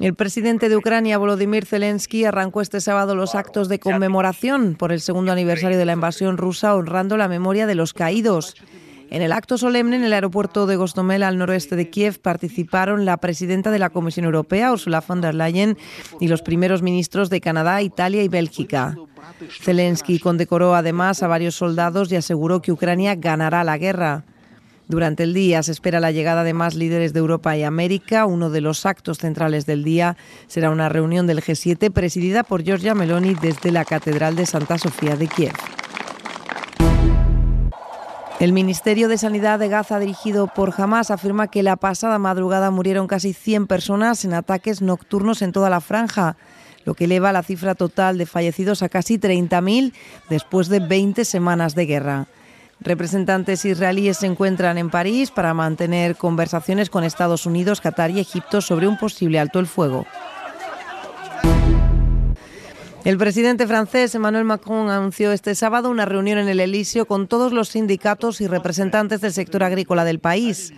El presidente de Ucrania, Volodymyr Zelensky, arrancó este sábado los actos de conmemoración por el segundo aniversario de la invasión rusa, honrando la memoria de los caídos. En el acto solemne en el aeropuerto de Gostomel, al noroeste de Kiev, participaron la presidenta de la Comisión Europea, Ursula von der Leyen, y los primeros ministros de Canadá, Italia y Bélgica. Zelensky condecoró además a varios soldados y aseguró que Ucrania ganará la guerra. Durante el día se espera la llegada de más líderes de Europa y América. Uno de los actos centrales del día será una reunión del G7 presidida por Giorgia Meloni desde la Catedral de Santa Sofía de Kiev. El Ministerio de Sanidad de Gaza, dirigido por Hamas, afirma que la pasada madrugada murieron casi 100 personas en ataques nocturnos en toda la franja, lo que eleva la cifra total de fallecidos a casi 30.000 después de 20 semanas de guerra. Representantes israelíes se encuentran en París para mantener conversaciones con Estados Unidos, Qatar y Egipto sobre un posible alto el fuego. El presidente francés Emmanuel Macron anunció este sábado una reunión en el Elíseo con todos los sindicatos y representantes del sector agrícola del país.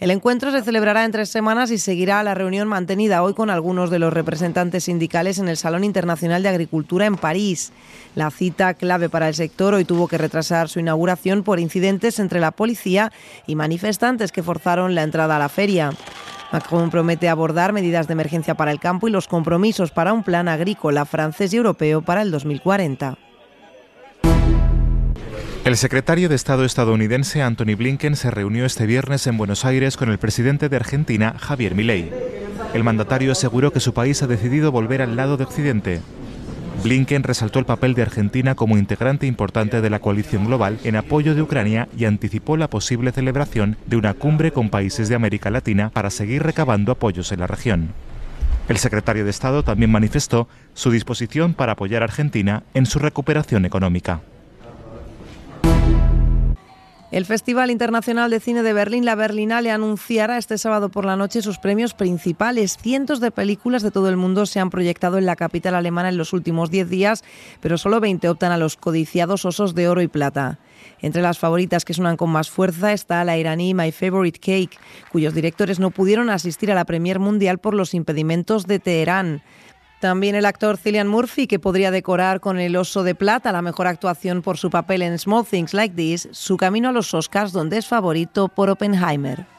El encuentro se celebrará en tres semanas y seguirá la reunión mantenida hoy con algunos de los representantes sindicales en el Salón Internacional de Agricultura en París. La cita clave para el sector hoy tuvo que retrasar su inauguración por incidentes entre la policía y manifestantes que forzaron la entrada a la feria. Macron promete abordar medidas de emergencia para el campo y los compromisos para un plan agrícola francés y europeo para el 2040. El secretario de Estado estadounidense Anthony Blinken se reunió este viernes en Buenos Aires con el presidente de Argentina, Javier Milei. El mandatario aseguró que su país ha decidido volver al lado de Occidente. Blinken resaltó el papel de Argentina como integrante importante de la coalición global en apoyo de Ucrania y anticipó la posible celebración de una cumbre con países de América Latina para seguir recabando apoyos en la región. El secretario de Estado también manifestó su disposición para apoyar a Argentina en su recuperación económica. El Festival Internacional de Cine de Berlín, la Berlinale, anunciará este sábado por la noche sus premios principales. Cientos de películas de todo el mundo se han proyectado en la capital alemana en los últimos 10 días, pero solo 20 optan a los codiciados osos de oro y plata. Entre las favoritas que suenan con más fuerza está la iraní My Favorite Cake, cuyos directores no pudieron asistir a la Premier Mundial por los impedimentos de Teherán. También el actor Cillian Murphy, que podría decorar con el Oso de Plata la mejor actuación por su papel en Small Things Like This, su camino a los Oscars, donde es favorito por Oppenheimer.